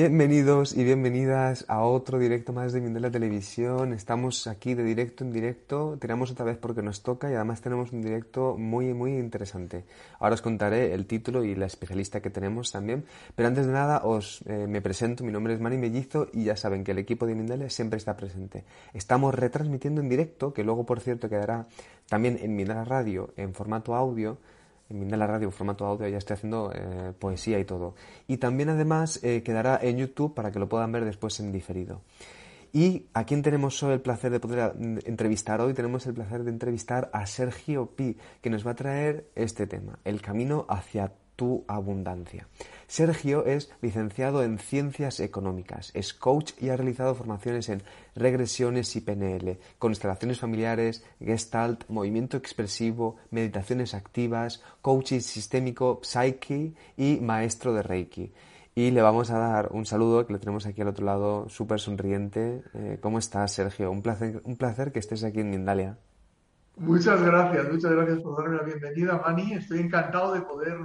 Bienvenidos y bienvenidas a otro directo más de Mindela Televisión. Estamos aquí de directo en directo. Tenemos otra vez porque nos toca y además tenemos un directo muy, muy interesante. Ahora os contaré el título y la especialista que tenemos también. Pero antes de nada os eh, me presento. Mi nombre es Mani Mellizo y ya saben que el equipo de Mindela siempre está presente. Estamos retransmitiendo en directo, que luego por cierto quedará también en Mindela Radio en formato audio en la Radio, formato audio, ya estoy haciendo eh, poesía y todo. Y también además eh, quedará en YouTube para que lo puedan ver después en diferido. Y a quién tenemos el placer de poder mm, entrevistar hoy, tenemos el placer de entrevistar a Sergio Pi, que nos va a traer este tema, el camino hacia tu abundancia. Sergio es licenciado en Ciencias Económicas, es coach y ha realizado formaciones en regresiones y PNL, constelaciones familiares, gestalt, movimiento expresivo, meditaciones activas, coaching sistémico, psyche y maestro de Reiki. Y le vamos a dar un saludo, que lo tenemos aquí al otro lado, súper sonriente. Eh, ¿Cómo estás, Sergio? Un placer, un placer que estés aquí en Mindalia. Muchas gracias, muchas gracias por darme la bienvenida, Mani. Estoy encantado de poder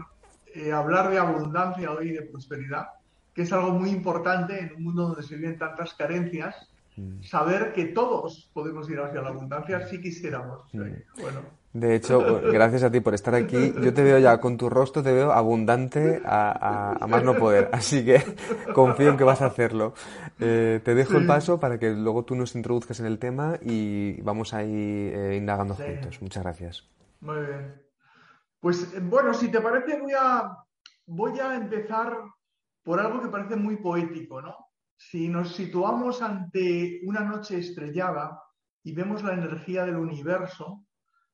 eh, hablar de abundancia hoy y de prosperidad, que es algo muy importante en un mundo donde se viven tantas carencias. Mm. Saber que todos podemos ir hacia la abundancia si quisiéramos. Mm. bueno. De hecho, gracias a ti por estar aquí. Yo te veo ya con tu rostro, te veo abundante a, más no poder. Así que confío en que vas a hacerlo. Eh, te dejo el paso para que luego tú nos introduzcas en el tema y vamos a ir eh, indagando juntos. Muchas gracias. Muy bien. Pues bueno, si te parece, voy a, voy a empezar por algo que parece muy poético, ¿no? Si nos situamos ante una noche estrellada y vemos la energía del universo,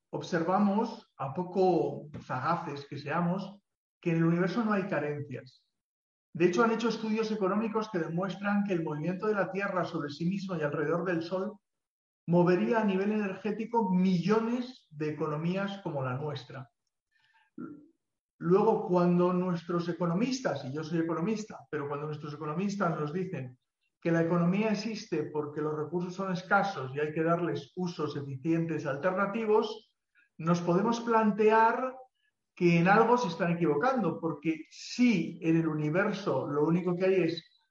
observamos, a poco sagaces que seamos, que en el universo no hay carencias. De hecho, han hecho estudios económicos que demuestran que el movimiento de la Tierra sobre sí mismo y alrededor del Sol movería a nivel energético millones de economías como la nuestra. Luego, cuando nuestros economistas, y yo soy economista, pero cuando nuestros economistas nos dicen que la economía existe porque los recursos son escasos y hay que darles usos eficientes alternativos, nos podemos plantear que en algo se están equivocando, porque si en el universo lo único que hay es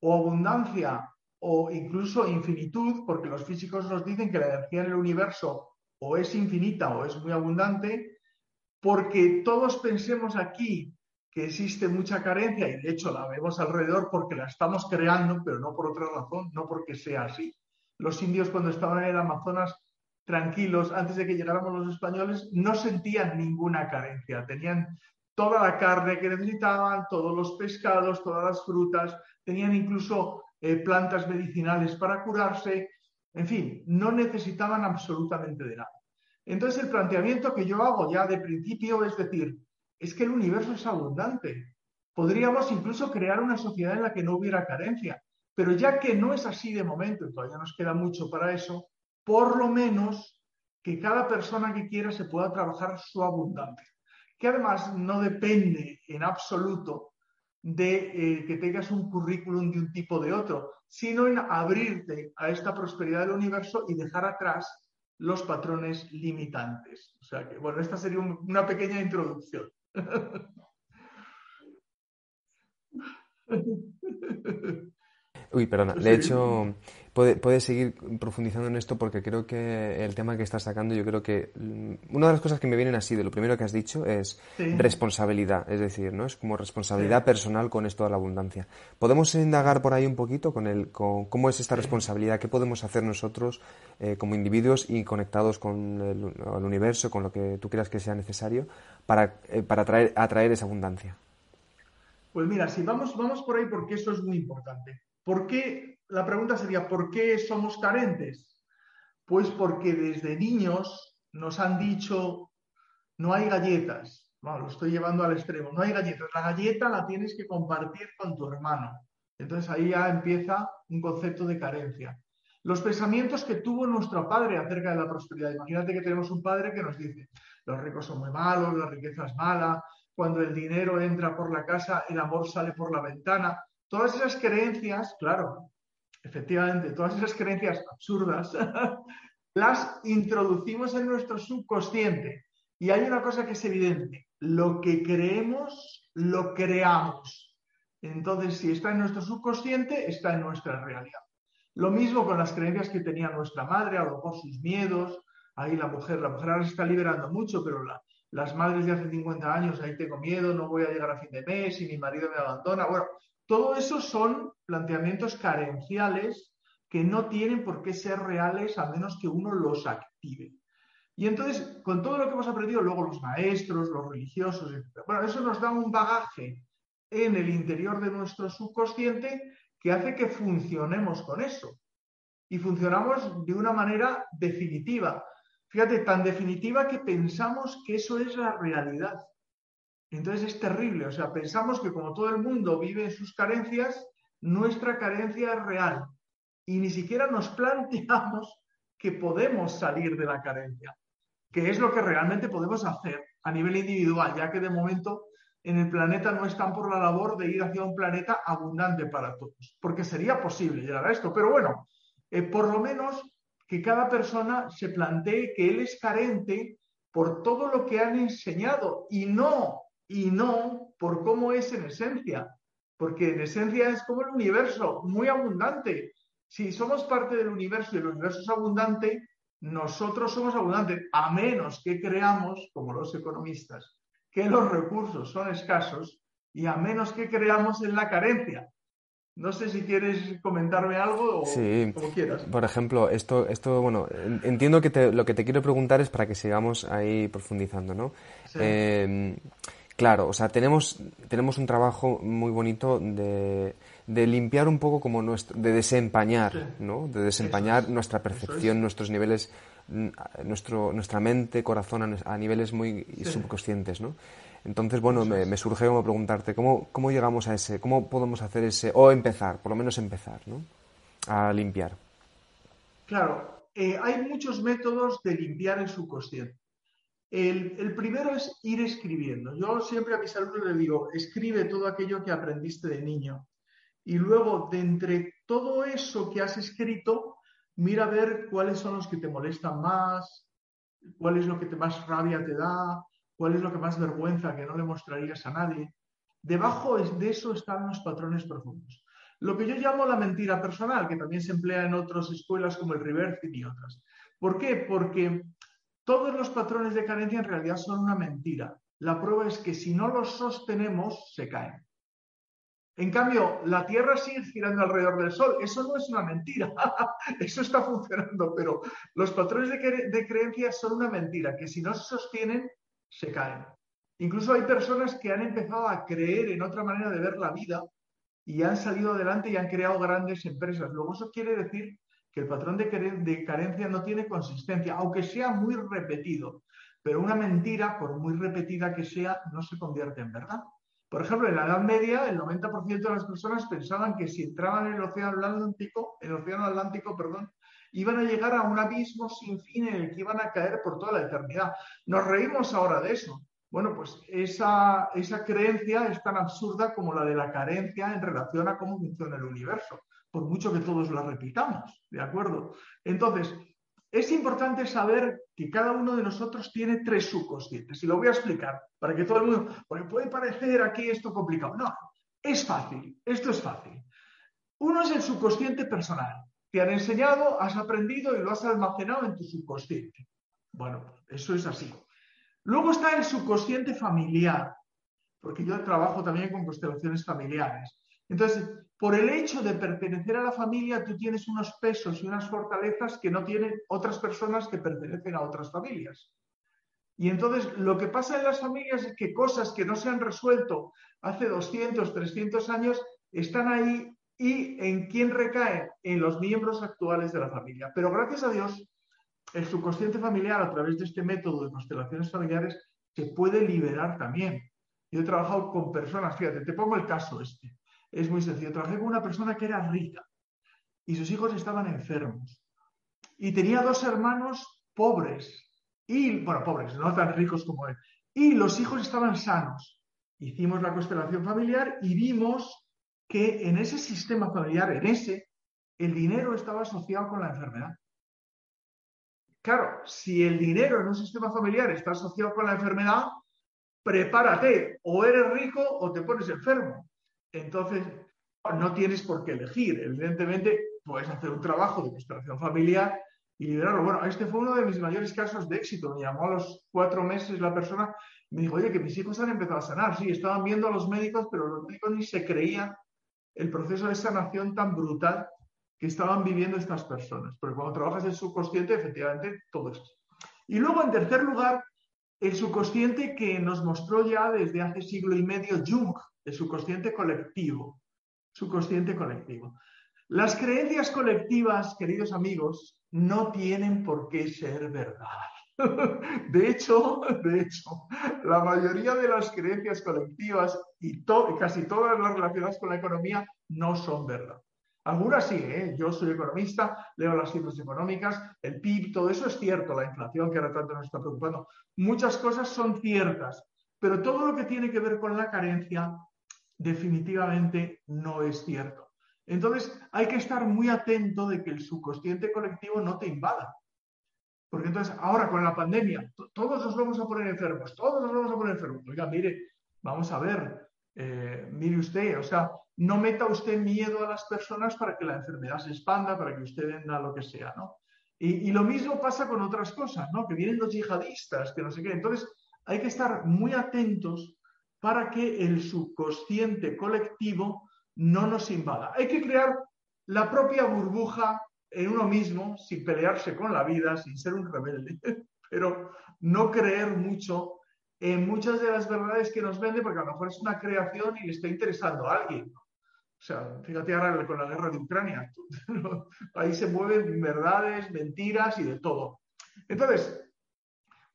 o abundancia o incluso infinitud, porque los físicos nos dicen que la energía en el universo o es infinita o es muy abundante, porque todos pensemos aquí que existe mucha carencia y de hecho la vemos alrededor porque la estamos creando, pero no por otra razón, no porque sea así. Los indios cuando estaban en el Amazonas tranquilos antes de que llegáramos los españoles no sentían ninguna carencia, tenían toda la carne que necesitaban, todos los pescados, todas las frutas, tenían incluso eh, plantas medicinales para curarse, en fin, no necesitaban absolutamente de nada. Entonces el planteamiento que yo hago ya de principio es decir, es que el universo es abundante. Podríamos incluso crear una sociedad en la que no hubiera carencia, pero ya que no es así de momento, y todavía nos queda mucho para eso, por lo menos que cada persona que quiera se pueda trabajar su abundancia, que además no depende en absoluto de eh, que tengas un currículum de un tipo o de otro, sino en abrirte a esta prosperidad del universo y dejar atrás los patrones limitantes. O sea que, bueno, esta sería una pequeña introducción. Uy, perdona. De hecho, puedes seguir profundizando en esto porque creo que el tema que estás sacando, yo creo que mm, una de las cosas que me vienen así de lo primero que has dicho es responsabilidad, es decir, ¿no? Es como responsabilidad personal con esto de la abundancia. ¿Podemos indagar por ahí un poquito con el con cómo es esta responsabilidad, qué podemos hacer nosotros eh, como individuos y conectados con el, universo, con lo que tú creas que sea necesario para, eh, para atraer, atraer esa abundancia? Pues mira, si vamos, vamos por ahí porque eso es muy importante. ¿Por qué la pregunta sería, ¿por qué somos carentes? Pues porque desde niños nos han dicho, no hay galletas. Bueno, lo estoy llevando al extremo, no hay galletas. La galleta la tienes que compartir con tu hermano. Entonces ahí ya empieza un concepto de carencia. Los pensamientos que tuvo nuestro padre acerca de la prosperidad. Imagínate que tenemos un padre que nos dice, los ricos son muy malos, la riqueza es mala, cuando el dinero entra por la casa, el amor sale por la ventana. Todas esas creencias, claro, efectivamente, todas esas creencias absurdas las introducimos en nuestro subconsciente. Y hay una cosa que es evidente, lo que creemos, lo creamos. Entonces, si está en nuestro subconsciente, está en nuestra realidad. Lo mismo con las creencias que tenía nuestra madre, a lo mejor sus miedos. Ahí la mujer, la mujer ahora se está liberando mucho, pero las madres de hace 50 años, ahí tengo miedo, no voy a llegar a fin de mes y mi marido me abandona. Bueno, todo eso son planteamientos carenciales que no tienen por qué ser reales a menos que uno los active. Y entonces, con todo lo que hemos aprendido, luego los maestros, los religiosos, etc. Bueno, eso nos da un bagaje en el interior de nuestro subconsciente que hace que funcionemos con eso. Y funcionamos de una manera definitiva. Fíjate, tan definitiva que pensamos que eso es la realidad. Entonces es terrible. O sea, pensamos que como todo el mundo vive en sus carencias, nuestra carencia es real. Y ni siquiera nos planteamos que podemos salir de la carencia que es lo que realmente podemos hacer a nivel individual, ya que de momento en el planeta no están por la labor de ir hacia un planeta abundante para todos, porque sería posible llegar a esto. Pero bueno, eh, por lo menos que cada persona se plantee que él es carente por todo lo que han enseñado y no, y no por cómo es en esencia, porque en esencia es como el universo, muy abundante. Si somos parte del universo y el universo es abundante, nosotros somos abundantes, a menos que creamos, como los economistas, que los recursos son escasos y a menos que creamos en la carencia. No sé si quieres comentarme algo o como quieras. Por ejemplo, esto, esto bueno, entiendo que lo que te quiero preguntar es para que sigamos ahí profundizando, ¿no? Em, claro, o sea, tenemos, tenemos un trabajo muy bonito de, de limpiar un poco como nuestro, de desempañar, ¿no? De desempañar nuestra percepción, nuestros niveles, nuestro, nuestra mente, corazón a, niveles muy subconscientes, ¿no? Entonces, bueno, me, surge como preguntarte, ¿cómo, ¿cómo llegamos a ese, cómo podemos hacer ese, o empezar, por lo menos empezar, ¿no? A limpiar. Claro, eh, hay muchos métodos de limpiar el subconsciente. El, primero es ir escribiendo. Yo siempre a mis alumnos les digo, escribe todo aquello que aprendiste de niño y luego de entre todo eso que has escrito, mira a ver cuáles son los que te molestan más, cuál es lo que te más rabia te da, cuál es lo que más vergüenza que no le mostrarías a nadie. Debajo de eso están los patrones profundos. Lo que yo llamo la mentira personal, que también se emplea en otras escuelas como el reversing y otras. ¿Por qué? Porque todos los patrones de carencia en realidad son una mentira. La prueba es que si no los sostenemos, se caen. En cambio, la Tierra sigue girando alrededor del Sol. Eso no es una mentira. Eso está funcionando, pero los patrones de, creencias son una mentira, que si no se sostienen, se caen. Incluso hay personas que han empezado a creer en otra manera de ver la vida y han salido adelante y han creado grandes empresas. Luego eso quiere decir que el patrón de carencia no tiene consistencia, aunque sea muy repetido. Pero una mentira, por muy repetida que sea, no se convierte en verdad. Por ejemplo, en la Edad Media, el 90% de las personas pensaban que si entraban en el Océano Atlántico, el Océano Atlántico, perdón, iban a llegar a un abismo sin fin en el que iban a caer por toda la eternidad. Nos reímos ahora de eso. Bueno, pues esa, esa creencia es tan absurda como la de la carencia en relación a cómo funciona el universo, por mucho que todos la repitamos, ¿de acuerdo? Entonces, es importante saber que cada uno de nosotros tiene tres subconscientes. Y lo voy a explicar para que todo el mundo, porque puede parecer aquí esto complicado. No, es fácil, esto es fácil. Uno es el subconsciente personal. Te han enseñado, has aprendido y lo has almacenado en tu subconsciente. Bueno, eso es así. Luego está el subconsciente familiar, porque yo trabajo también con constelaciones familiares. Entonces, por el hecho de pertenecer a la familia, tú tienes unos pesos y unas fortalezas que no tienen otras personas que pertenecen a otras familias. Y entonces lo que pasa en las familias es que cosas que no se han resuelto hace 200, 300 años están ahí y en quién recaen en los miembros actuales de la familia. Pero gracias a Dios, el subconsciente familiar a través de este método de constelaciones familiares se puede liberar también. Yo he trabajado con personas, fíjate, te pongo el caso este. Es muy sencillo. Trabajé con una persona que era rica y sus hijos estaban enfermos. Y tenía dos hermanos pobres. Y, bueno, pobres, no tan ricos como él. Y los hijos estaban sanos. Hicimos la constelación familiar y vimos que en ese sistema familiar, en ese, el dinero estaba asociado con la enfermedad. Claro, si el dinero en un sistema familiar está asociado con la enfermedad, prepárate, o eres rico o te pones enfermo. Entonces, no tienes por qué elegir. Evidentemente, puedes hacer un trabajo de constelación familiar y liberarlo. Bueno, este fue uno de mis mayores casos de éxito. Me llamó a los cuatro meses la persona y me dijo, oye, que mis hijos han empezado a sanar. Sí, estaban viendo a los médicos, pero los médicos ni se creían el proceso de sanación tan brutal que estaban viviendo estas personas. Porque cuando trabajas en subconsciente, efectivamente, todo eso. Y luego, en tercer lugar, el subconsciente que nos mostró ya desde hace siglo y medio Jung, el subconsciente colectivo. Subconsciente colectivo. Las creencias colectivas, queridos amigos, no tienen por qué ser verdad. De hecho, de hecho, la mayoría de las creencias colectivas y casi todas las relacionadas con la economía no son verdad. Algunas sí, ¿eh? yo soy economista, leo las cifras económicas, el PIB, todo eso es cierto, la inflación que ahora tanto nos está preocupando. Muchas cosas son ciertas, pero todo lo que tiene que ver con la carencia definitivamente no es cierto. Entonces hay que estar muy atento de que el subconsciente colectivo no te invada. Porque entonces ahora con la pandemia todos nos vamos a poner enfermos, todos nos vamos a poner enfermos. Oiga, mire, vamos a ver, eh, mire usted, o sea, no meta usted miedo a las personas para que la enfermedad se expanda, para que usted venda lo que sea, ¿no? Y, lo mismo pasa con otras cosas, ¿no? Que vienen los yihadistas, que no sé qué. Entonces, hay que estar muy atentos para que el subconsciente colectivo no nos invada. Hay que crear la propia burbuja en uno mismo, sin pelearse con la vida, sin ser un rebelde, pero no creer mucho en muchas de las verdades que nos vende, porque a lo mejor es una creación y le está interesando a alguien. O sea, fíjate ahora con la guerra de Ucrania. Ahí se mueven verdades, mentiras y de todo. Entonces,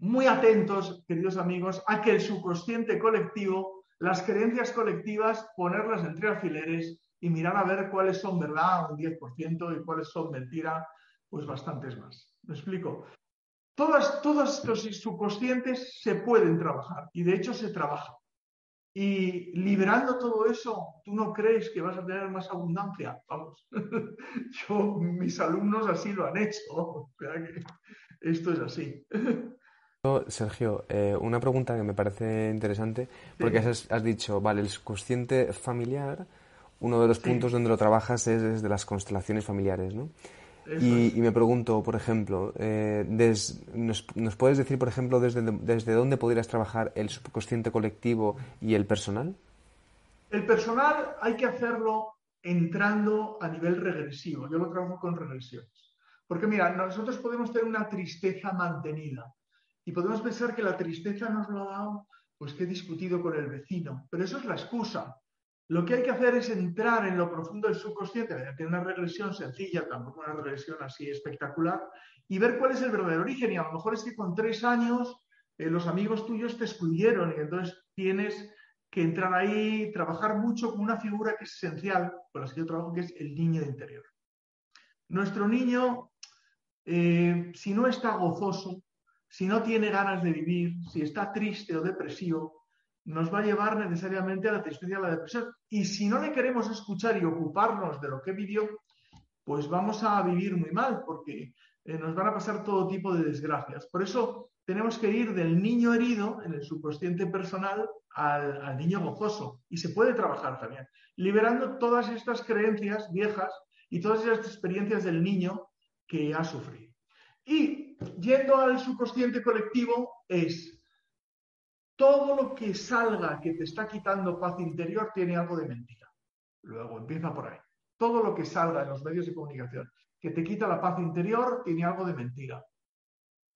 muy atentos, queridos amigos, a que el subconsciente colectivo, las creencias colectivas, ponerlas entre alfileres y mirar a ver cuáles son verdad, un 10%, y cuáles son mentira, pues bastantes más. ¿Me explico? Todas, todos los subconscientes se pueden trabajar y de hecho se trabajan. Y liberando todo eso, ¿tú no crees que vas a tener más abundancia? Vamos, yo, mis alumnos así lo han hecho. O sea que esto es así. Sergio, eh, una pregunta que me parece interesante, porque has, dicho, vale, el subconsciente familiar, uno de los puntos donde lo trabajas es desde las constelaciones familiares, ¿no? Y, me pregunto, por ejemplo, eh, nos, puedes decir, por ejemplo, desde, desde dónde podrías trabajar el subconsciente colectivo y el personal? El personal hay que hacerlo entrando a nivel regresivo. Yo lo trabajo con regresiones. Porque mira, nosotros podemos tener una tristeza mantenida y podemos pensar que la tristeza nos lo ha dado, pues que he discutido con el vecino. Pero eso es la excusa. Lo que hay que hacer es entrar en lo profundo del subconsciente, mediante una regresión sencilla, tampoco una regresión así espectacular, y ver cuál es el verdadero origen. Y a lo mejor es que con tres años eh, los amigos tuyos te excluyeron y entonces tienes que entrar ahí, trabajar mucho con una figura que es esencial, con la que yo trabajo, que es el niño interior. Nuestro niño, eh, si no está gozoso, si no tiene ganas de vivir, si está triste o depresivo, nos va a llevar necesariamente a la tristeza y a la depresión. Y si no le queremos escuchar y ocuparnos de lo que vivió, pues vamos a vivir muy mal, porque eh, nos van a pasar todo tipo de desgracias. Por eso tenemos que ir del niño herido en el subconsciente personal al, al niño gozoso. Y se puede trabajar también, liberando todas estas creencias viejas y todas estas experiencias del niño que ha sufrido. Y yendo al subconsciente colectivo es todo lo que salga que te está quitando paz interior tiene algo de mentira. Luego empieza por ahí. Todo lo que salga en los medios de comunicación que te quita la paz interior tiene algo de mentira.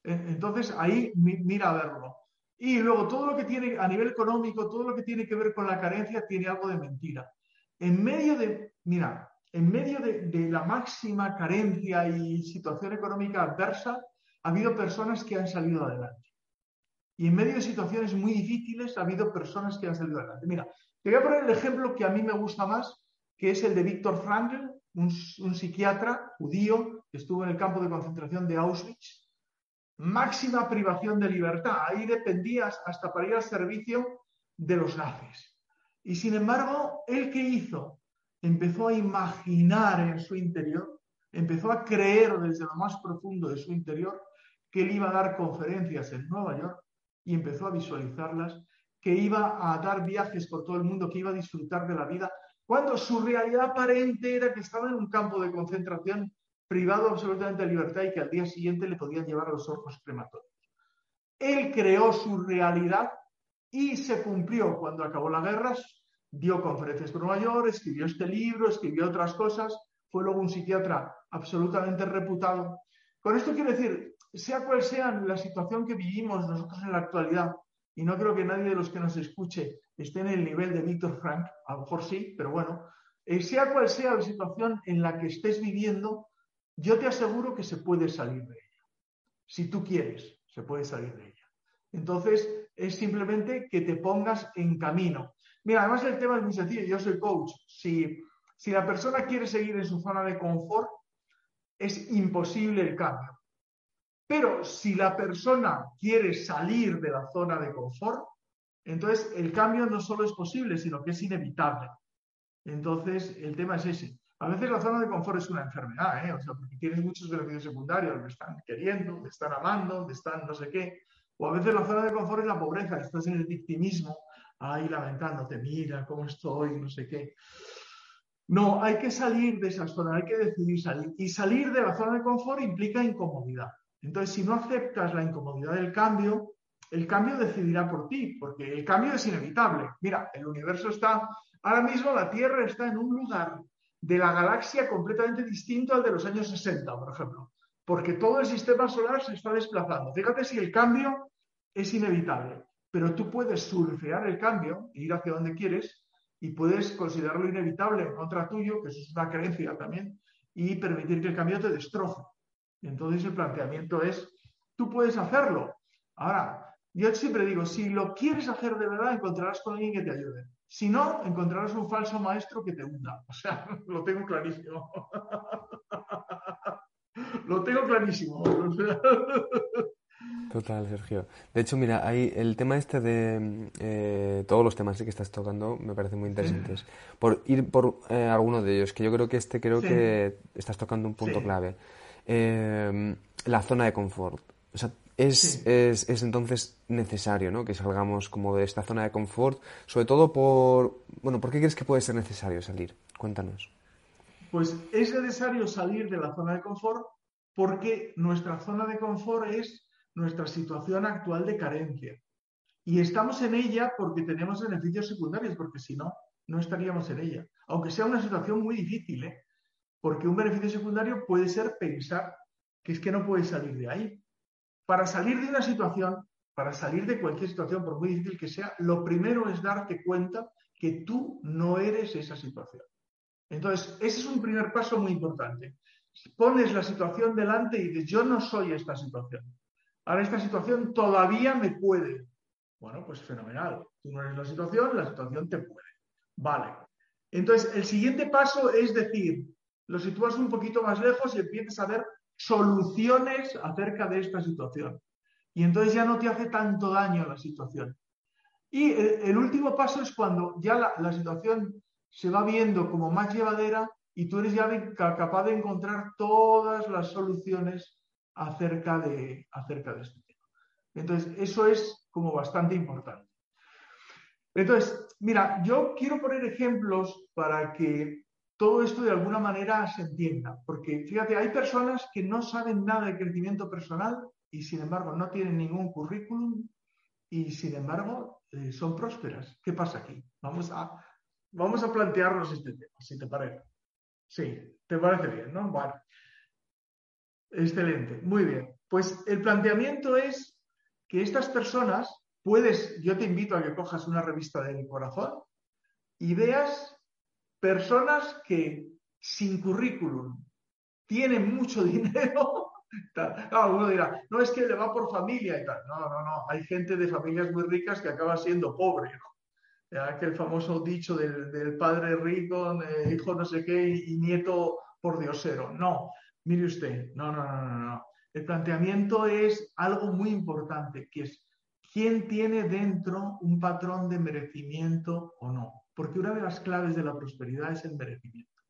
E, entonces ahí mira a verlo. Y luego todo lo que tiene a nivel económico, todo lo que tiene que ver con la carencia tiene algo de mentira. En medio de, mira, en medio de, de la máxima carencia y situación económica adversa, ha habido personas que han salido adelante. Y en medio de situaciones muy difíciles ha habido personas que han salido adelante. Mira, te voy a poner el ejemplo que a mí me gusta más, que es el de Víctor Frankl, un, psiquiatra judío que estuvo en el campo de concentración de Auschwitz. Máxima privación de libertad. Ahí dependías hasta para ir al servicio de los nazis. Y sin embargo, ¿él qué hizo? Empezó a imaginar en su interior, empezó a creer desde lo más profundo de su interior que él iba a dar conferencias en Nueva York y empezó a visualizarlas, que iba a dar viajes por todo el mundo, que iba a disfrutar de la vida cuando su realidad aparente era que estaba en un campo de concentración privado absolutamente de libertad y que al día siguiente le podían llevar a los ojos crematorios. Él creó su realidad y se cumplió cuando acabó la guerra, dio conferencias por Nueva York, escribió este libro, escribió otras cosas, fue luego un psiquiatra absolutamente reputado. Con esto quiero decir, sea cual sea la situación que vivimos nosotros en la actualidad, y no creo que nadie de los que nos escuche esté en el nivel de Víctor Frank, a lo mejor sí, pero bueno, eh, sea cual sea la situación en la que estés viviendo, yo te aseguro que se puede salir de ella. Si tú quieres, se puede salir de ella. Entonces, es simplemente que te pongas en camino. Mira, además el tema es muy sencillo, yo soy coach. Si, si la persona quiere seguir en su zona de confort, es imposible el cambio. Pero si la persona quiere salir de la zona de confort, entonces el cambio no solo es posible, sino que es inevitable. Entonces, el tema es ese. A veces la zona de confort es una enfermedad, ¿eh? o sea, porque tienes muchos beneficios secundarios, me están queriendo, me están amando, me están no sé qué. O a veces la zona de confort es la pobreza, estás en el victimismo, ahí lamentándote, mira cómo estoy, no sé qué. No, hay que salir de esa zona, hay que decidir salir. Y salir de la zona de confort implica incomodidad. Entonces, si no aceptas la incomodidad del cambio, el cambio decidirá por ti, porque el cambio es inevitable. Mira, el universo está, ahora mismo la Tierra está en un lugar de la galaxia completamente distinto al de los años 60, por ejemplo, porque todo el sistema solar se está desplazando. Fíjate si el cambio es inevitable, pero tú puedes surfear el cambio e ir hacia donde quieres y puedes considerarlo inevitable en contra tuyo, que eso es una creencia también, y permitir que el cambio te destroce. Entonces el planteamiento es, tú puedes hacerlo. Ahora, yo siempre digo, si lo quieres hacer de verdad, encontrarás con alguien que te ayude. Si no, encontrarás un falso maestro que te hunda. O sea, lo tengo clarísimo. lo tengo clarísimo. Total, Sergio. De hecho, mira, hay el tema este de eh, todos los temas que estás tocando me parecen muy interesantes. Por ir por eh, alguno de ellos, que yo creo que este creo que estás tocando un punto clave. Eh, la zona de confort. O sea, es, es, es, entonces necesario ¿no? que salgamos como de esta zona de confort, sobre todo por... Bueno, ¿por qué crees que puede ser necesario salir? Cuéntanos. Pues es necesario salir de la zona de confort porque nuestra zona de confort es nuestra situación actual de carencia. Y estamos en ella porque tenemos beneficios secundarios, porque si no, no estaríamos en ella. Aunque sea una situación muy difícil, ¿eh? Porque un beneficio secundario puede ser pensar que es que no puedes salir de ahí. Para salir de una situación, para salir de cualquier situación, por muy difícil que sea, lo primero es darte cuenta que tú no eres esa situación. Entonces, ese es un primer paso muy importante. Pones la situación delante y dices, yo no soy esta situación. Ahora esta situación todavía me puede. Bueno, pues fenomenal. Tú no eres la situación, la situación te puede. Vale. Entonces, el siguiente paso es decir, lo sitúas un poquito más lejos y empiezas a ver soluciones acerca de esta situación. Y entonces ya no te hace tanto daño la situación. Y el, último paso es cuando ya la, situación se va viendo como más llevadera y tú eres ya capaz de encontrar todas las soluciones acerca de, acerca de este tema. Entonces, eso es como bastante importante. Entonces, mira, yo quiero poner ejemplos para que todo esto de alguna manera se entienda. Porque fíjate, hay personas que no saben nada de crecimiento personal y sin embargo no tienen ningún currículum y sin embargo eh, son prósperas. ¿Qué pasa aquí? Vamos a, vamos a plantearnos este tema, si te parece. Sí, te parece bien, ¿no? Bueno. Excelente, muy bien. Pues el planteamiento es que estas personas, puedes, yo te invito a que cojas una revista de mi corazón y veas personas que sin currículum tienen mucho dinero. Claro, uno dirá, no es que le va por familia y tal. No, no, no. Hay gente de familias muy ricas que acaba siendo pobre. ¿no? que el famoso dicho del, padre rico, hijo no sé qué y, nieto por diosero. No, mire usted, no, no, no, no, no. El planteamiento es algo muy importante, que es quién tiene dentro un patrón de merecimiento o no porque una de las claves de la prosperidad es el merecimiento.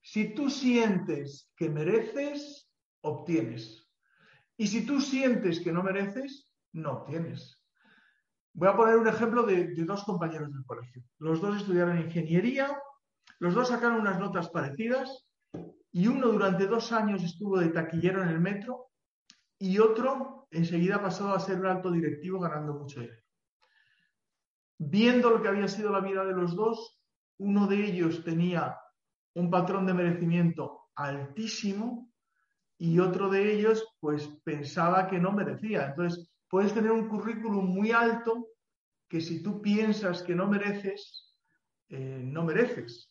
Si tú sientes que mereces, obtienes. Y si tú sientes que no mereces, no obtienes. Voy a poner un ejemplo de, dos compañeros del colegio. Los dos estudiaron ingeniería Los dos sacaron unas notas parecidas y uno durante dos años estuvo de taquillero en el metro y otro enseguida pasó a ser un alto directivo ganando mucho dinero. Viendo lo que había sido la vida de los dos, uno de ellos tenía un patrón de merecimiento altísimo y otro de ellos pues pensaba que no merecía. Entonces, puedes tener un currículum muy alto que si tú piensas que no mereces, eh, no mereces.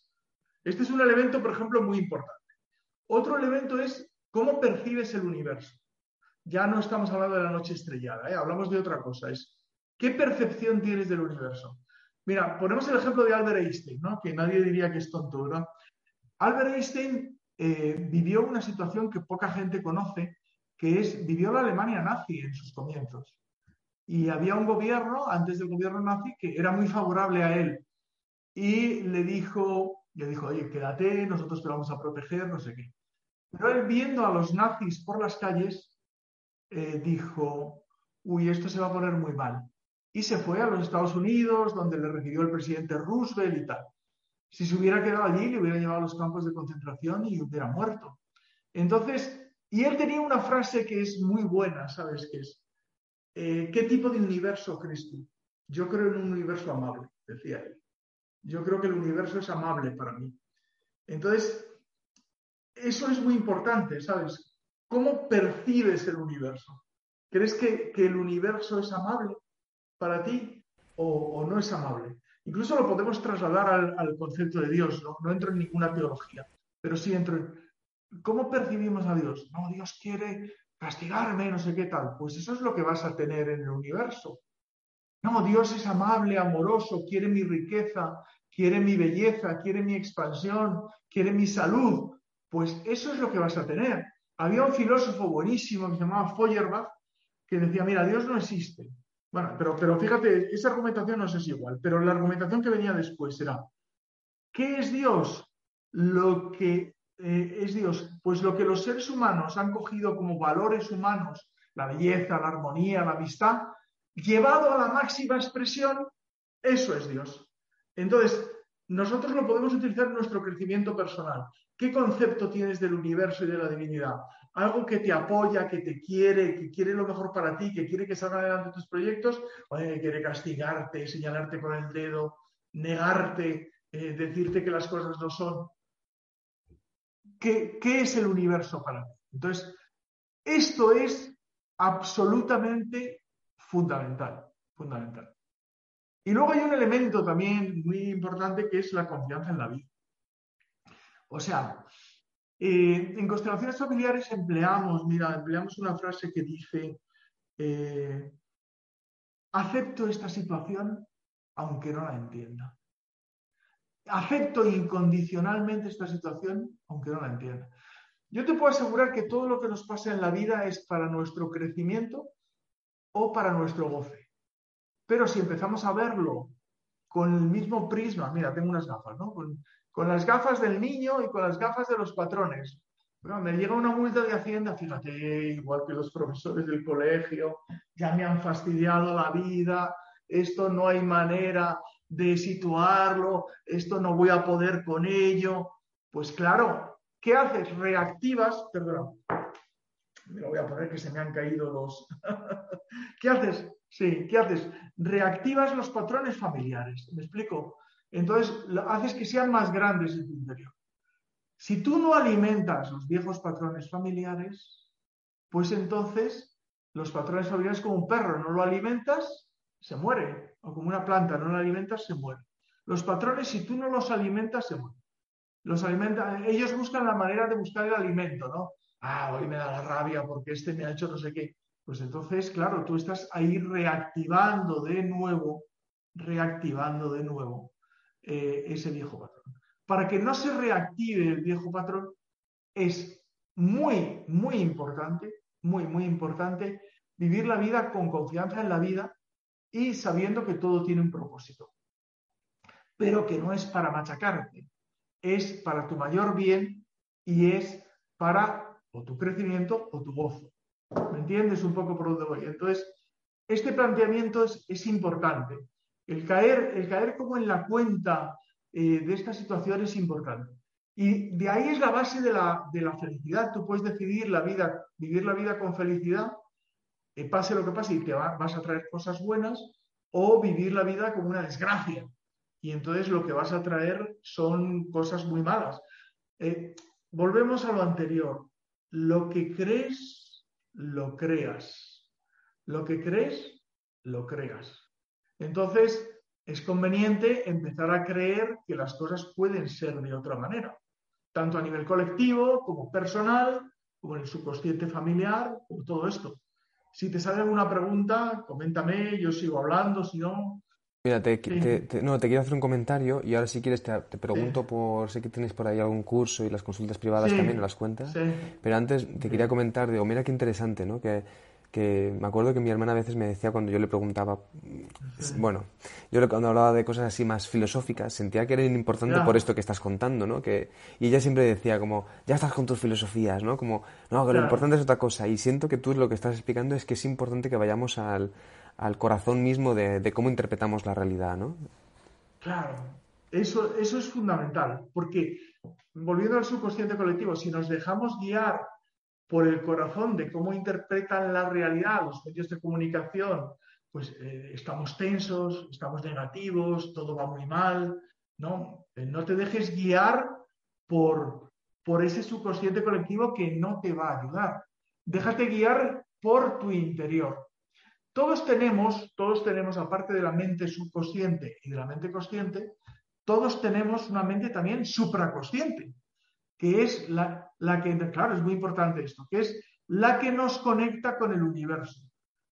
Este es un elemento, por ejemplo, muy importante. Otro elemento es cómo percibes el universo. Ya no estamos hablando de la noche estrellada, ¿eh? hablamos de otra cosa. Es qué percepción tienes del universo. Mira, ponemos el ejemplo de Albert Einstein, ¿no? que nadie diría que es tonto, ¿verdad? Albert Einstein eh, vivió una situación que poca gente conoce, que es, vivió la Alemania nazi en sus comienzos. Y había un gobierno, antes del gobierno nazi, que era muy favorable a él. Y le dijo, le dijo, oye, quédate, nosotros te vamos a proteger, no sé qué. Pero él viendo a los nazis por las calles, eh, dijo, uy, esto se va a poner muy mal. Y se fue a los Estados Unidos, donde le recibió el presidente Roosevelt y tal. Si se hubiera quedado allí, le hubiera llevado a los campos de concentración y hubiera muerto. Entonces, y él tenía una frase que es muy buena, ¿sabes qué es? Eh, ¿Qué tipo de universo crees tú? Yo creo en un universo amable, decía él. Yo creo que el universo es amable para mí. Entonces, eso es muy importante, ¿sabes? ¿Cómo percibes el universo? ¿Crees que, el universo es amable para ti o no es amable? Incluso lo podemos trasladar al, concepto de Dios, ¿no? entro en ninguna teología, pero sí entro en cómo percibimos a Dios. No, Dios quiere castigarme, no sé qué tal. Pues eso es lo que vas a tener en el universo. No, Dios es amable, amoroso, quiere mi riqueza, quiere mi belleza, quiere mi expansión, quiere mi salud. Pues eso es lo que vas a tener. Había un filósofo buenísimo que se llamaba Feuerbach que decía, mira, Dios no existe. Bueno, pero, pero fíjate, esa argumentación no es igual, pero la argumentación que venía después era, ¿qué es Dios? Lo que eh, es Dios, pues lo que los seres humanos han cogido como valores humanos, la belleza, la armonía, la amistad, llevado a la máxima expresión, eso es Dios. Entonces, nosotros lo podemos utilizar en nuestro crecimiento personal. ¿Qué concepto tienes del universo y de la divinidad? Algo que te apoya, que te quiere, que quiere lo mejor para ti, que quiere que salgan adelante tus proyectos, o que quiere castigarte, señalarte con el dedo, negarte, eh, decirte que las cosas no son. ¿Qué, ¿Qué es el universo para ti? Entonces, esto es absolutamente fundamental, fundamental. Y luego hay un elemento también muy importante que es la confianza en la vida. O sea, eh, en constelaciones familiares empleamos, mira, empleamos una frase que dice, eh, acepto esta situación aunque no la entienda. Acepto incondicionalmente esta situación aunque no la entienda. Yo te puedo asegurar que todo lo que nos pasa en la vida es para nuestro crecimiento o para nuestro goce. Pero si empezamos a verlo con el mismo prisma, mira, tengo unas gafas, ¿no? con las gafas del niño y con las gafas de los patrones. me llega una multa de Hacienda, fíjate, igual que los profesores del colegio, ya me han fastidiado la vida, esto no hay manera de situarlo, esto no voy a poder con ello. Pues claro, ¿qué haces? Reactivas, perdón, me lo voy a poner que se me han caído los... ¿Qué haces? Sí, ¿qué haces? Reactivas los patrones familiares. ¿Me explico? Entonces, haces que sean más grandes en tu interior. Si tú no alimentas los viejos patrones familiares, pues entonces los patrones familiares como un perro, no lo alimentas, se muere. O como una planta, no lo alimentas, se muere. Los patrones, si tú no los alimentas, se mueren. Los alimenta, ellos buscan la manera de buscar el alimento, ¿no? Ah, hoy me da la rabia porque este me ha hecho no sé qué. Pues entonces, claro, tú estás ahí reactivando de nuevo, reactivando de nuevo eh, ese viejo patrón. Para que no se reactive el viejo patrón, es muy, muy importante, muy, muy importante vivir la vida con confianza en la vida y sabiendo que todo tiene un propósito. Pero que no es para machacarte, es para tu mayor bien y es para o tu crecimiento o tu gozo. ¿Me entiendes un poco por dónde voy? Entonces, este planteamiento es, es importante. El caer, el caer como en la cuenta eh, de esta situación es importante. Y de ahí es la base de la, de la felicidad. Tú puedes decidir la vida, vivir la vida con felicidad, eh, pase lo que pase, y te vas a traer cosas buenas, o vivir la vida como una desgracia. Y entonces lo que vas a traer son cosas muy malas. Eh, volvemos a lo anterior. Lo que crees, lo creas. Lo que crees, lo creas. Entonces, es conveniente empezar a creer que las cosas pueden ser de otra manera tanto a nivel colectivo como personal, como en el subconsciente familiar, como todo esto. Si te sale alguna pregunta, coméntame, yo sigo hablando, si no... Mira, te, no, te quiero hacer un comentario y ahora si quieres te, pregunto por, sé que tienes por ahí algún curso y las consultas privadas también, las cuentas, pero antes te quería comentar, digo, mira qué interesante, ¿no? Que que me acuerdo que mi hermana a veces me decía cuando yo le preguntaba, bueno, yo cuando hablaba de cosas así más filosóficas, sentía que era importante por esto que estás contando, ¿no? Que, y ella siempre decía como, ya estás con tus filosofías, ¿no? Como, no, que lo importante es otra cosa. Y siento que tú lo que estás explicando es que es importante que vayamos al, al corazón mismo de, cómo interpretamos la realidad, ¿no? Claro, eso, eso es fundamental, porque volviendo al subconsciente colectivo, si nos dejamos guiar por el corazón de cómo interpretan la realidad los medios de comunicación, pues eh, estamos tensos, estamos negativos, todo va muy mal, ¿no? Eh, no te dejes guiar por, por ese subconsciente colectivo que no te va a ayudar. Déjate guiar por tu interior. Todos tenemos, todos tenemos, aparte de la mente subconsciente y de la mente consciente, todos tenemos una mente también supraconsciente que es la, que, claro, es muy importante esto, que es la que nos conecta con el universo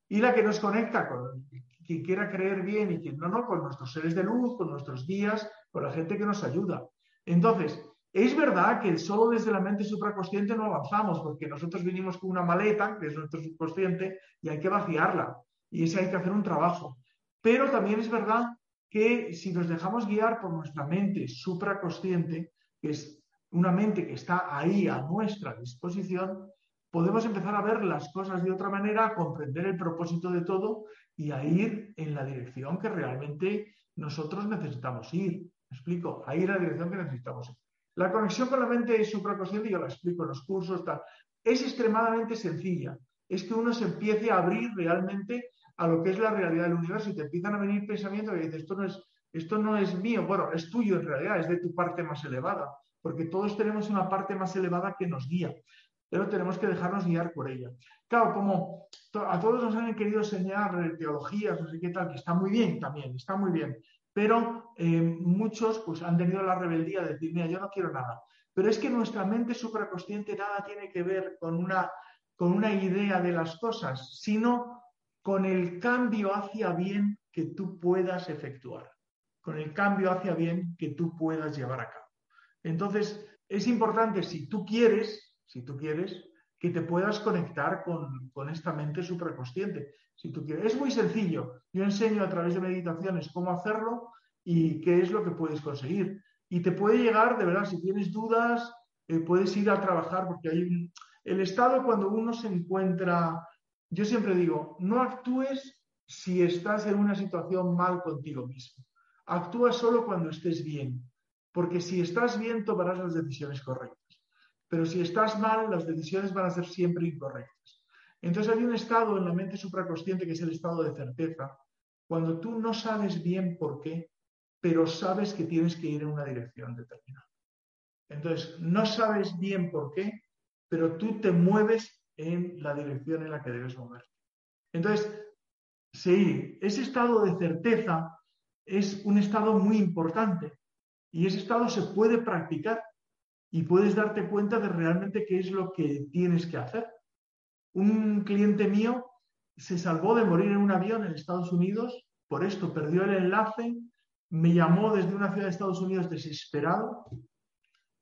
y la que nos conecta con quien quiera creer bien y quien no, no, con nuestros seres de luz, con nuestros guías, con la gente que nos ayuda. Entonces, es verdad que solo desde la mente supraconsciente no avanzamos, porque nosotros vinimos con una maleta, que es nuestro subconsciente, y hay que vaciarla. Y ese hay que hacer un trabajo. Pero también es verdad que si nos dejamos guiar por nuestra mente supraconsciente, que es una mente que está ahí a nuestra disposición, podemos empezar a ver las cosas de otra manera, a comprender el propósito de todo y a ir en la dirección que realmente nosotros necesitamos ir. ¿Me explico? A ir la dirección que necesitamos ir. La conexión con la mente supraconsciente, yo la explico en los cursos, es extremadamente sencilla. Es que uno se empiece a abrir realmente a lo que es la realidad del universo y te empiezan a venir pensamientos que dices, esto no es, esto no es mío, bueno, es tuyo en realidad, es de tu parte más elevada porque todos tenemos una parte más elevada que nos guía, pero tenemos que dejarnos guiar por ella. Claro, como a todos nos han querido enseñar teologías, no sé qué tal, que está muy bien también, está muy bien, pero eh, muchos pues, han tenido la rebeldía de decir, mira, yo no quiero nada. Pero es que nuestra mente supraconsciente nada tiene que ver con una, con una idea de las cosas, sino con el cambio hacia bien que tú puedas efectuar, con el cambio hacia bien que tú puedas llevar a cabo. Entonces, es importante, si tú quieres, si tú quieres, que te puedas conectar con, esta mente supraconsciente. Si tú quieres. Es muy sencillo. Yo enseño a través de meditaciones cómo hacerlo y qué es lo que puedes conseguir. Y te puede llegar, de verdad, si tienes dudas, eh, puedes ir a trabajar, porque hay el estado cuando uno se encuentra, yo siempre digo, no actúes si estás en una situación mal contigo mismo. Actúa solo cuando estés bien. Porque si estás bien, tomarás las decisiones correctas. Pero si estás mal, las decisiones van a ser siempre incorrectas. Entonces hay un estado en la mente supraconsciente que es el estado de certeza, cuando tú no sabes bien por qué, pero sabes que tienes que ir en una dirección determinada. Entonces, no sabes bien por qué, pero tú te mueves en la dirección en la que debes moverte. Entonces, sí, ese estado de certeza es un estado muy importante y ese estado se puede practicar y puedes darte cuenta de realmente qué es lo que tienes que hacer. Un cliente mío se salvó de morir en un avión en Estados Unidos, por esto perdió el enlace, me llamó desde una ciudad de Estados Unidos desesperado,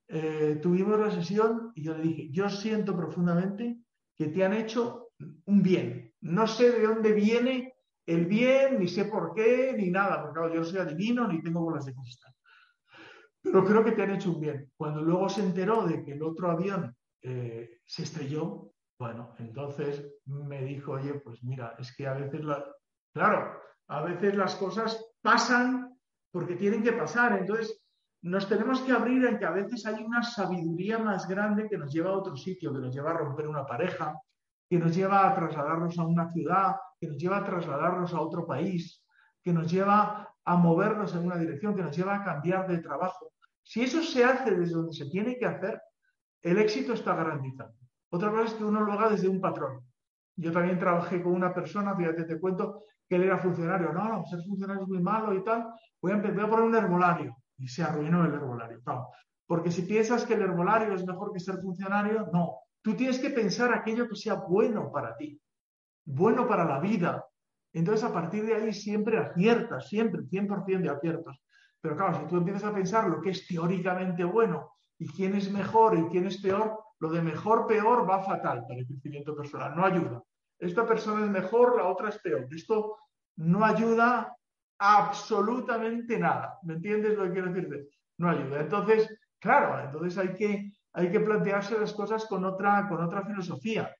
eh, tuvimos la sesión y yo le dije, yo siento profundamente que te han hecho un bien. No sé de dónde viene el bien, ni sé por qué, ni nada, porque claro, yo soy adivino, ni tengo bolas de cristal. Pero creo que te han hecho un bien. Cuando luego se enteró de que el otro avión eh, se estrelló, bueno, entonces me dijo, oye, pues mira, es que a veces, la... claro, a veces las cosas pasan porque tienen que pasar. Entonces, nos tenemos que abrir en que a veces hay una sabiduría más grande que nos lleva a otro sitio, que nos lleva a romper una pareja, que nos lleva a trasladarnos a una ciudad, que nos lleva a trasladarnos a otro país, que nos lleva a movernos en una dirección, que nos lleva a cambiar de trabajo. Si eso se hace desde donde se tiene que hacer, el éxito está garantizado. Otra cosa es que uno lo haga desde un patrón. Yo también trabajé con una persona, fíjate, te cuento, que él era funcionario. No, no, ser funcionario es muy malo y tal. Voy a, voy a poner un herbolario. Y se arruinó el herbolario. Porque si piensas que el herbolario es mejor que ser funcionario, no. Tú tienes que pensar aquello que sea bueno para ti, bueno para la vida. Entonces, a partir de ahí siempre aciertas, siempre, 100% de aciertos. Pero claro, si tú empiezas a pensar lo que es teóricamente bueno y quién es mejor y quién es peor, lo de mejor, peor va fatal para el crecimiento personal, no ayuda. Esta persona es mejor, la otra es peor. Esto no ayuda absolutamente nada. ¿Me entiendes lo que quiero decirte? No ayuda. Entonces, claro, entonces hay que, hay que plantearse las cosas con otra, con otra filosofía.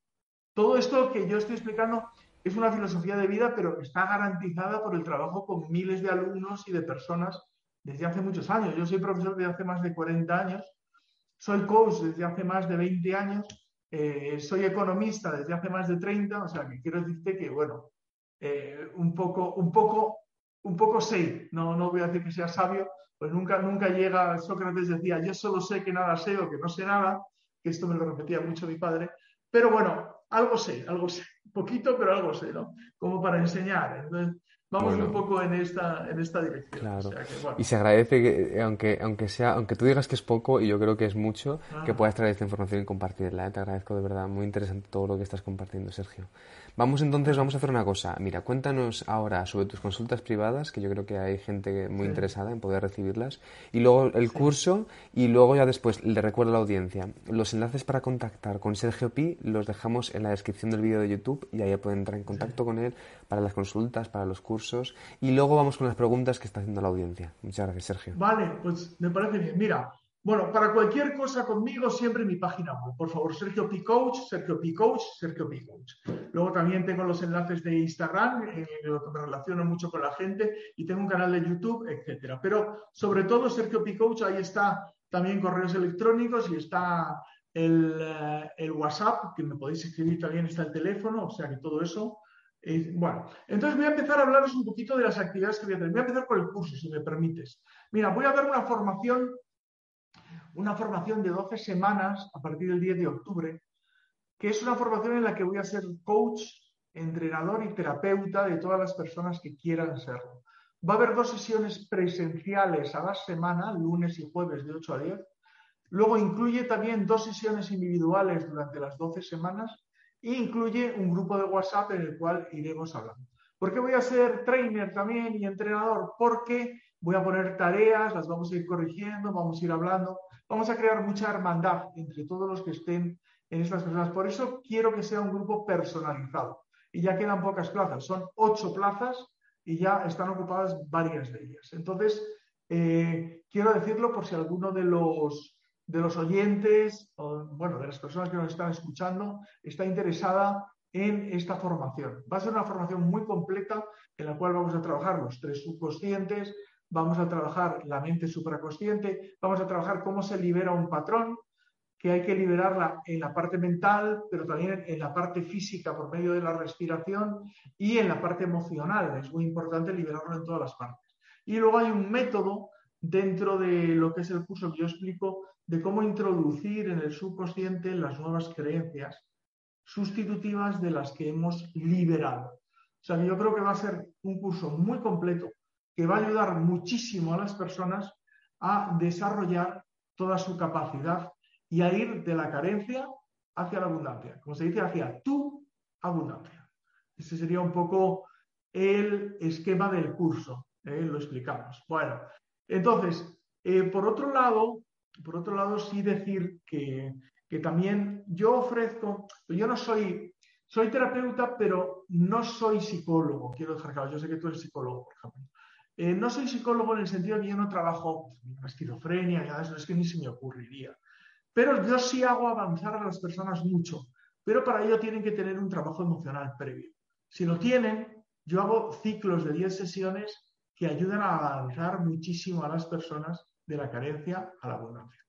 Todo esto que yo estoy explicando es una filosofía de vida, pero está garantizada por el trabajo con miles de alumnos y de personas desde hace muchos años. Yo soy profesor desde hace más de 40 años soy coach desde hace más de 20 años, eh, soy economista desde hace más de 30, o sea que quiero decirte que, bueno, eh, un poco, un poco, un poco sé, no, no voy a decir que sea sabio, pues nunca, nunca llega, Sócrates decía, yo solo sé que nada sé o que no sé nada, que esto me lo repetía mucho mi padre, pero bueno, algo sé, algo sé, poquito, pero algo sé, ¿no? Como para enseñar. Entonces, vamos un poco en esta, en esta dirección. Claro. Y se agradece que, eh, aunque, aunque sea, aunque tú digas que es poco, y yo creo que es mucho, que puedas traer esta información y compartirla. ¿eh? Te agradezco de verdad, muy interesante todo lo que estás compartiendo, Sergio. Vamos entonces, vamos a hacer una cosa. Mira, cuéntanos ahora sobre tus consultas privadas, que yo creo que hay gente muy interesada en poder recibirlas, y luego el curso, y luego ya después le recuerdo a la audiencia. Los enlaces para contactar con Sergio Pi los dejamos en la descripción del vídeo de YouTube y ahí pueden entrar en contacto con él para las consultas, para los cursos, y luego vamos con las preguntas que está haciendo la audiencia. Muchas gracias, Sergio. Vale, pues me parece bien. Mira, bueno, para cualquier cosa conmigo, siempre mi página web. Por favor, Sergio P. Coach, Sergio P. Coach, Sergio P. Coach. Luego también tengo los enlaces de Instagram, lo que me relaciono mucho con la gente, y tengo un canal de YouTube, etcétera. Pero sobre todo, Sergio P. Coach, ahí está también correos electrónicos y está el, eh, el, WhatsApp, que me podéis escribir también, está el teléfono, o sea que todo eso. Bueno, entonces voy a empezar a hablaros un poquito de las actividades que voy a hacer. Voy a empezar por el curso, si me permites. Mira, voy a dar una formación una formación de 12 semanas a partir del 10 de octubre, que es una formación en la que voy a ser coach, entrenador y terapeuta de todas las personas que quieran serlo. Va a haber dos sesiones presenciales a la semana, lunes y jueves de 8 a 10. Luego incluye también dos sesiones individuales durante las 12 semanas e incluye un grupo de WhatsApp en el cual iremos hablando. ¿Por qué voy a ser trainer también y entrenador? Porque voy a poner tareas, las vamos a ir corrigiendo, vamos a ir hablando vamos a crear mucha hermandad entre todos los que estén en estas personas. Por eso quiero que sea un grupo personalizado. Y ya quedan pocas plazas, son ocho plazas y ya están ocupadas varias de ellas. Entonces, eh, quiero decirlo por si alguno de los, de los oyentes, o, bueno, de las personas que nos están escuchando, está interesada en esta formación. Va a ser una formación muy completa en la cual vamos a trabajar los tres subconscientes, vamos a trabajar la mente supraconsciente, vamos a trabajar cómo se libera un patrón, que hay que liberarla en la parte mental, pero también en la parte física por medio de la respiración y en la parte emocional. Es muy importante liberarlo en todas las partes. Y luego hay un método dentro de lo que es el curso que yo explico de cómo introducir en el subconsciente las nuevas creencias sustitutivas de las que hemos liberado. O sea, yo creo que va a ser un curso muy completo que va a ayudar muchísimo a las personas a desarrollar toda su capacidad y a ir de la carencia hacia la abundancia, como se dice, hacia tu abundancia. Ese sería un poco el esquema del curso, ¿eh? lo explicamos. Bueno, entonces, eh, por otro lado, por otro lado, sí decir que, que también yo ofrezco, yo no soy, soy terapeuta, pero no soy psicólogo, quiero dejar claro, yo sé que tú eres psicólogo, por ejemplo. Eh, no soy psicólogo en el sentido de que yo no trabajo en esquizofrenia, ya eso es que ni se me ocurriría. Pero yo sí hago avanzar a las personas mucho, pero para ello tienen que tener un trabajo emocional previo. Si lo tienen, yo hago ciclos de 10 sesiones que ayudan a avanzar muchísimo a las personas de la carencia a la abundancia.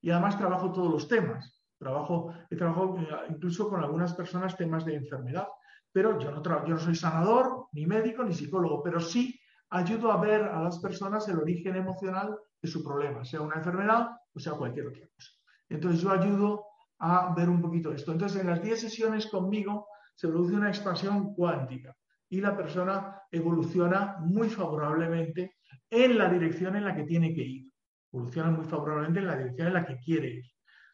Y además trabajo todos los temas. Trabajo, he trabajado eh, incluso con algunas personas temas de enfermedad, pero yo no, yo no soy sanador, ni médico, ni psicólogo, pero sí ayudo a ver a las personas el origen emocional de su problema, sea una enfermedad o sea cualquier otra cosa. Entonces yo ayudo a ver un poquito esto. Entonces en las 10 sesiones conmigo se produce una expansión cuántica y la persona evoluciona muy favorablemente en la dirección en la que tiene que ir. Evoluciona muy favorablemente en la dirección en la que quiere ir.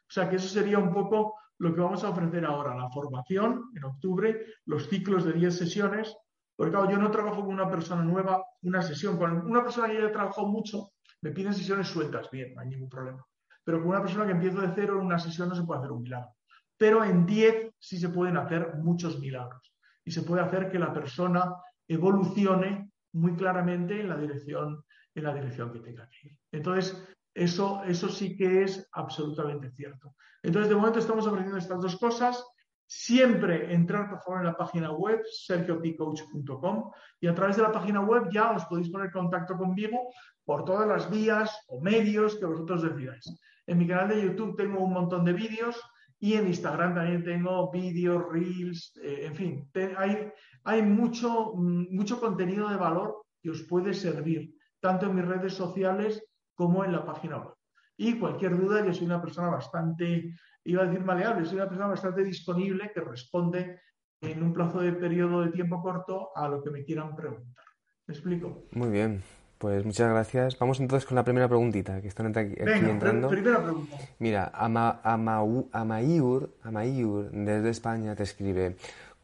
O sea que eso sería un poco lo que vamos a ofrecer ahora, la formación en octubre, los ciclos de 10 sesiones, porque claro, yo no trabajo con una persona nueva, una sesión, con una persona que ya trabajado mucho, me piden sesiones sueltas, bien, no hay ningún problema. Pero con una persona que empiezo de cero en una sesión no se puede hacer un milagro. Pero en 10 sí se pueden hacer muchos milagros y se puede hacer que la persona evolucione muy claramente en la dirección, en la dirección que tenga que ir. Entonces, eso, eso sí que es absolutamente cierto. Entonces, de momento estamos ofreciendo estas dos cosas. Siempre entrar, por favor, en la página web, sergiopcoach.com, y a través de la página web ya os podéis poner en contacto conmigo por todas las vías o medios que vosotros decidáis. En mi canal de YouTube tengo un montón de vídeos y en Instagram también tengo vídeos, reels, eh, en fin, hay, hay mucho, mm, mucho contenido de valor que os puede servir, tanto en mis redes sociales como en la página web. Y cualquier duda, yo soy una persona bastante, iba a decir maleable, soy una persona bastante disponible que responde en un plazo de periodo de tiempo corto a lo que me quieran preguntar. ¿Me explico? Muy bien. Pues muchas gracias. Vamos entonces con la primera preguntita que están aquí, entrando. Primera pregunta. Mira, Ama, Amayur, Amayur desde España te escribe.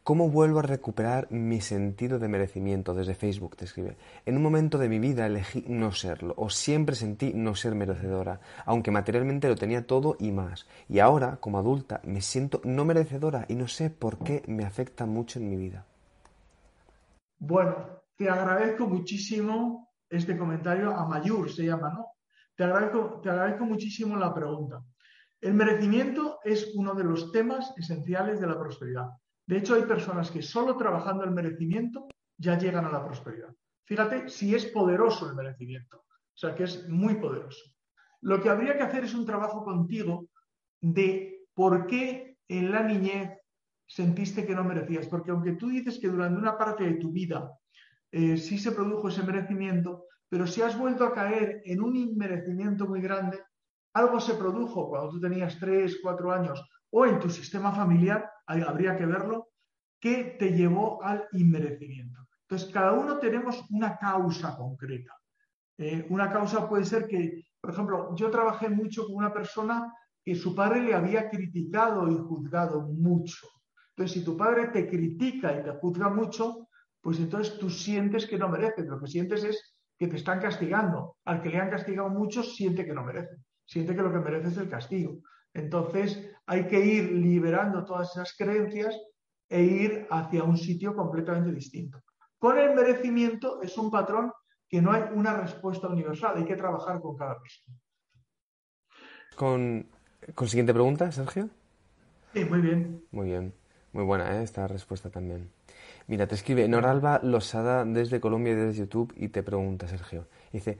¿Cómo vuelvo a recuperar mi sentido de merecimiento? Desde Facebook te escribe. En un momento de mi vida elegí no serlo, o siempre sentí no ser merecedora, aunque materialmente lo tenía todo y más. Y ahora, como adulta, me siento no merecedora y no sé por qué me afecta mucho en mi vida. Bueno, te agradezco muchísimo este comentario a Mayur, se llama, ¿no? Te agradezco, te agradezco muchísimo la pregunta. El merecimiento es uno de los temas esenciales de la prosperidad. De hecho, hay personas que solo trabajando el merecimiento ya llegan a la prosperidad. Fíjate si es poderoso el merecimiento. O sea, que es muy poderoso. Lo que habría que hacer es un trabajo contigo de por qué en la niñez sentiste que no merecías. Porque aunque tú dices que durante una parte de tu vida eh, sí se produjo ese merecimiento, pero si has vuelto a caer en un inmerecimiento muy grande, algo se produjo cuando tú tenías 3, 4 años o en tu sistema familiar, habría que verlo, que te llevó al inmerecimiento. Entonces, cada uno tenemos una causa concreta. Eh, una causa puede ser que, por ejemplo, yo trabajé mucho con una persona que su padre le había criticado y juzgado mucho. Entonces, si tu padre te critica y te juzga mucho, pues entonces tú sientes que no mereces. Lo que sientes es que te están castigando. Al que le han castigado mucho, siente que no merece. Siente que lo que merece es el castigo. Entonces hay que ir liberando todas esas creencias e ir hacia un sitio completamente distinto. Con el merecimiento es un patrón que no hay una respuesta universal, hay que trabajar con cada persona. Con, con siguiente pregunta, Sergio. Sí, muy bien. Muy bien. Muy buena ¿eh? esta respuesta también. Mira, te escribe Noralba Losada desde Colombia y desde YouTube y te pregunta, Sergio. Dice,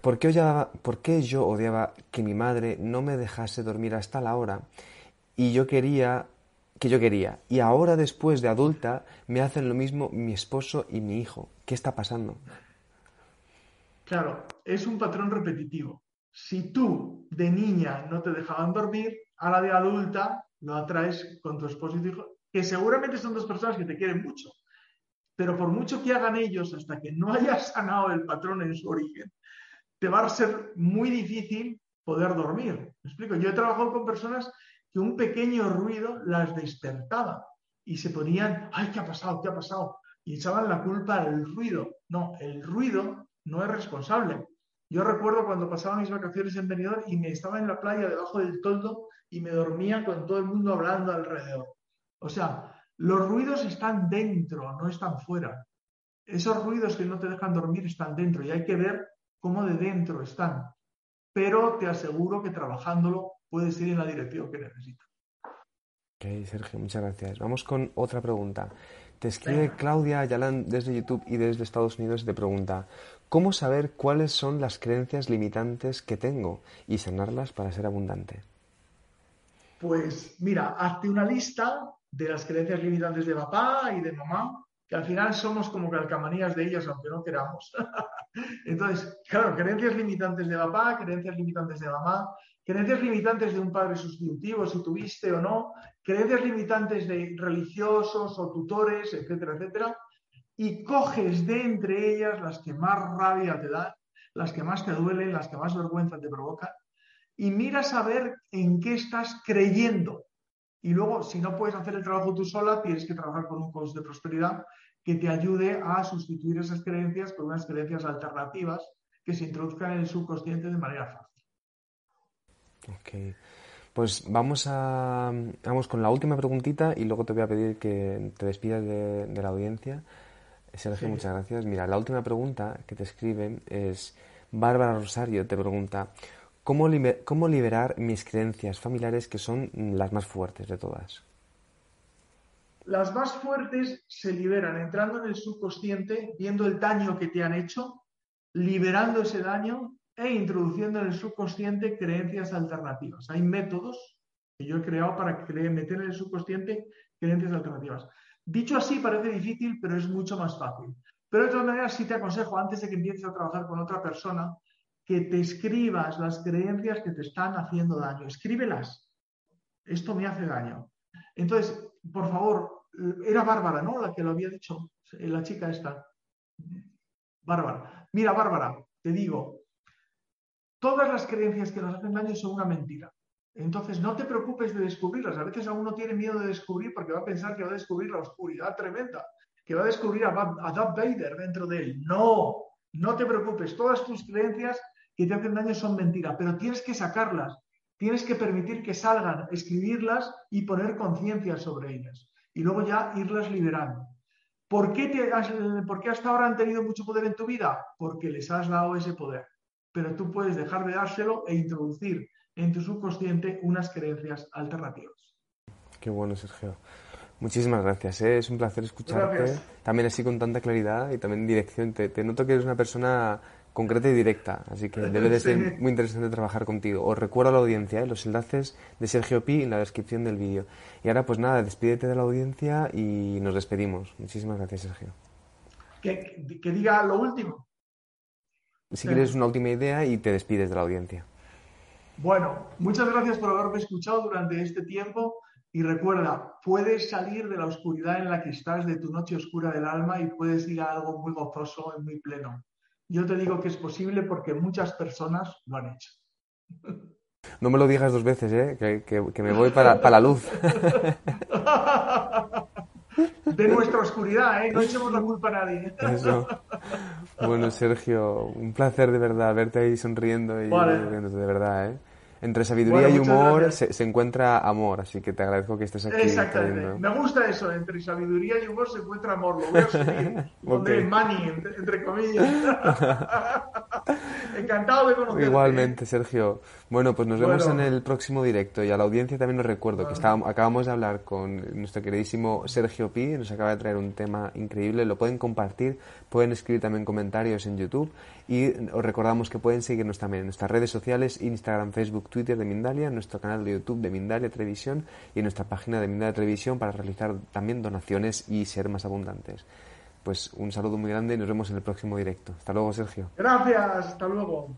¿por qué, ¿por qué yo odiaba que mi madre no me dejase dormir hasta la hora y yo quería que yo quería? Y ahora, después de adulta, me hacen lo mismo mi esposo y mi hijo. ¿Qué está pasando? Claro, es un patrón repetitivo. Si tú de niña no te dejaban dormir, a la de adulta lo atraes con tu esposo y tu hijo, que seguramente son dos personas que te quieren mucho, pero por mucho que hagan ellos, hasta que no hayas sanado el patrón en su origen, te va a ser muy difícil poder dormir. ¿Me explico? Yo he trabajado con personas que un pequeño ruido las despertaba y se ponían, ay, ¿qué ha pasado? ¿Qué ha pasado? Y echaban la culpa al ruido. No, el ruido no es responsable. Yo recuerdo cuando pasaba mis vacaciones en Benidorm y me estaba en la playa debajo del toldo y me dormía con todo el mundo hablando alrededor. O sea, los ruidos están dentro, no están fuera. Esos ruidos que no te dejan dormir están dentro y hay que ver cómo de dentro están. Pero te aseguro que trabajándolo puedes ir en la dirección que necesitas. Ok, Sergio, muchas gracias. Vamos con otra pregunta. Te escribe Claudia Ayalán desde YouTube y desde Estados Unidos y te pregunta, ¿Cómo saber cuáles son las creencias limitantes que tengo y sanarlas para ser abundante? Pues mira, hazte una lista de las creencias limitantes de papá y de mamá, que al final somos como calcamanías de ellas, aunque no queramos. Entonces, claro, creencias limitantes de papá, creencias limitantes de mamá, creencias limitantes de un padre sustitutivo, si tuviste o no, creencias limitantes de religiosos o tutores, etcétera, etcétera, y coges de entre ellas las que más rabia te dan, las que más te duelen, las que más vergüenza te provocan, y miras a ver en qué estás creyendo. Y luego, si no puedes hacer el trabajo tú sola, tienes que trabajar con un coach de prosperidad que te ayude a sustituir esas creencias por unas creencias alternativas que se introduzcan en el subconsciente de manera fácil. Ok. Pues vamos a vamos con la última preguntita y luego te voy a pedir que te despidas de, la audiencia. Sergio, muchas gracias. Mira, la última pregunta que te escriben es Bárbara Rosario te pregunta ¿cómo, ¿cómo liberar mis creencias familiares que son las más fuertes de todas? Las más fuertes se liberan entrando en el subconsciente, viendo el daño que te han hecho, liberando ese daño e introduciendo en el subconsciente creencias alternativas. Hay métodos que yo he creado para meter en el subconsciente creencias alternativas. Dicho así parece difícil, pero es mucho más fácil. Pero de todas maneras sí te aconsejo, antes de que empieces a trabajar con otra persona, que te escribas las creencias que te están haciendo daño. Escríbelas. Esto me hace daño. Entonces, por favor, era Bárbara, ¿no? La que lo había dicho, la chica esta. Bárbara. Mira, Bárbara, te digo, Todas las creencias que nos hacen daño son una mentira. Entonces, no te preocupes de descubrirlas. A veces uno tiene miedo de descubrir porque va a pensar que va a descubrir la oscuridad tremenda, que va a descubrir a, a Darth Vader dentro de él. No, no te preocupes. Todas tus creencias que te hacen daño son mentiras, pero tienes que sacarlas. Tienes que permitir que salgan, escribirlas y poner conciencia sobre ellas. Y luego ya irlas liberando. ¿Por qué, te ¿Por qué hasta ahora han tenido mucho poder en tu vida? Porque les has dado ese poder pero tú puedes dejar de dárselo e introducir en tu subconsciente unas creencias alternativas. Qué bueno, Sergio. Muchísimas gracias, ¿eh? es un placer escucharte. También así con tanta claridad y también dirección. Te, noto que eres una persona concreta y directa, así que debe de ser muy interesante trabajar contigo. Os recuerdo a la audiencia ¿eh? los enlaces de Sergio Pi en la descripción del vídeo. Y ahora pues nada, despídete de la audiencia y nos despedimos. Muchísimas gracias, Sergio. que diga lo último si quieres una última idea y te despides de la audiencia. Bueno, muchas gracias por haberme escuchado durante este tiempo y recuerda, puedes salir de la oscuridad en la que estás, de tu noche oscura del alma y puedes ir a algo muy gozoso y muy pleno. Yo te digo que es posible porque muchas personas lo han hecho. No me lo digas dos veces, ¿eh? que, me voy para, para la luz. de nuestra oscuridad, ¿eh? No echemos la culpa a nadie. Eso. Bueno, Sergio, un placer de verdad verte ahí sonriendo y de verdad, ¿eh? Entre sabiduría y humor se, encuentra amor, así que te agradezco que estés aquí. Exactamente. Me gusta eso, entre sabiduría y humor se encuentra amor. Lo voy a escribir. money, entre, comillas. Encantado de conocerte. Igualmente, Sergio. Bueno, pues nos vemos en el próximo directo y a la audiencia también os recuerdo que estábamos, acabamos de hablar con nuestro queridísimo Sergio Pi, nos acaba de traer un tema increíble, lo pueden compartir, pueden escribir también comentarios en YouTube y os recordamos que pueden seguirnos también en nuestras redes sociales, Instagram, Facebook, Twitter de Mindalia, en nuestro canal de YouTube de Mindalia Televisión y en nuestra página de Mindalia Televisión para realizar también donaciones y ser más abundantes. Pues un saludo muy grande y nos vemos en el próximo directo. Hasta luego, Sergio. Gracias, hasta luego.